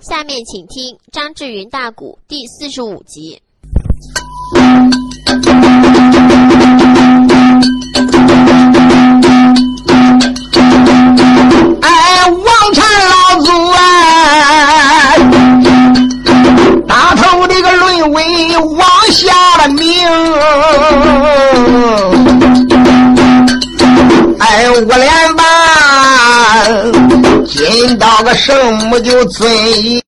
下面请听张志云大鼓第四十五集。哎，王禅老祖啊，大头这个沦为王下了命。哎，我连吧，今到个圣母就尊一。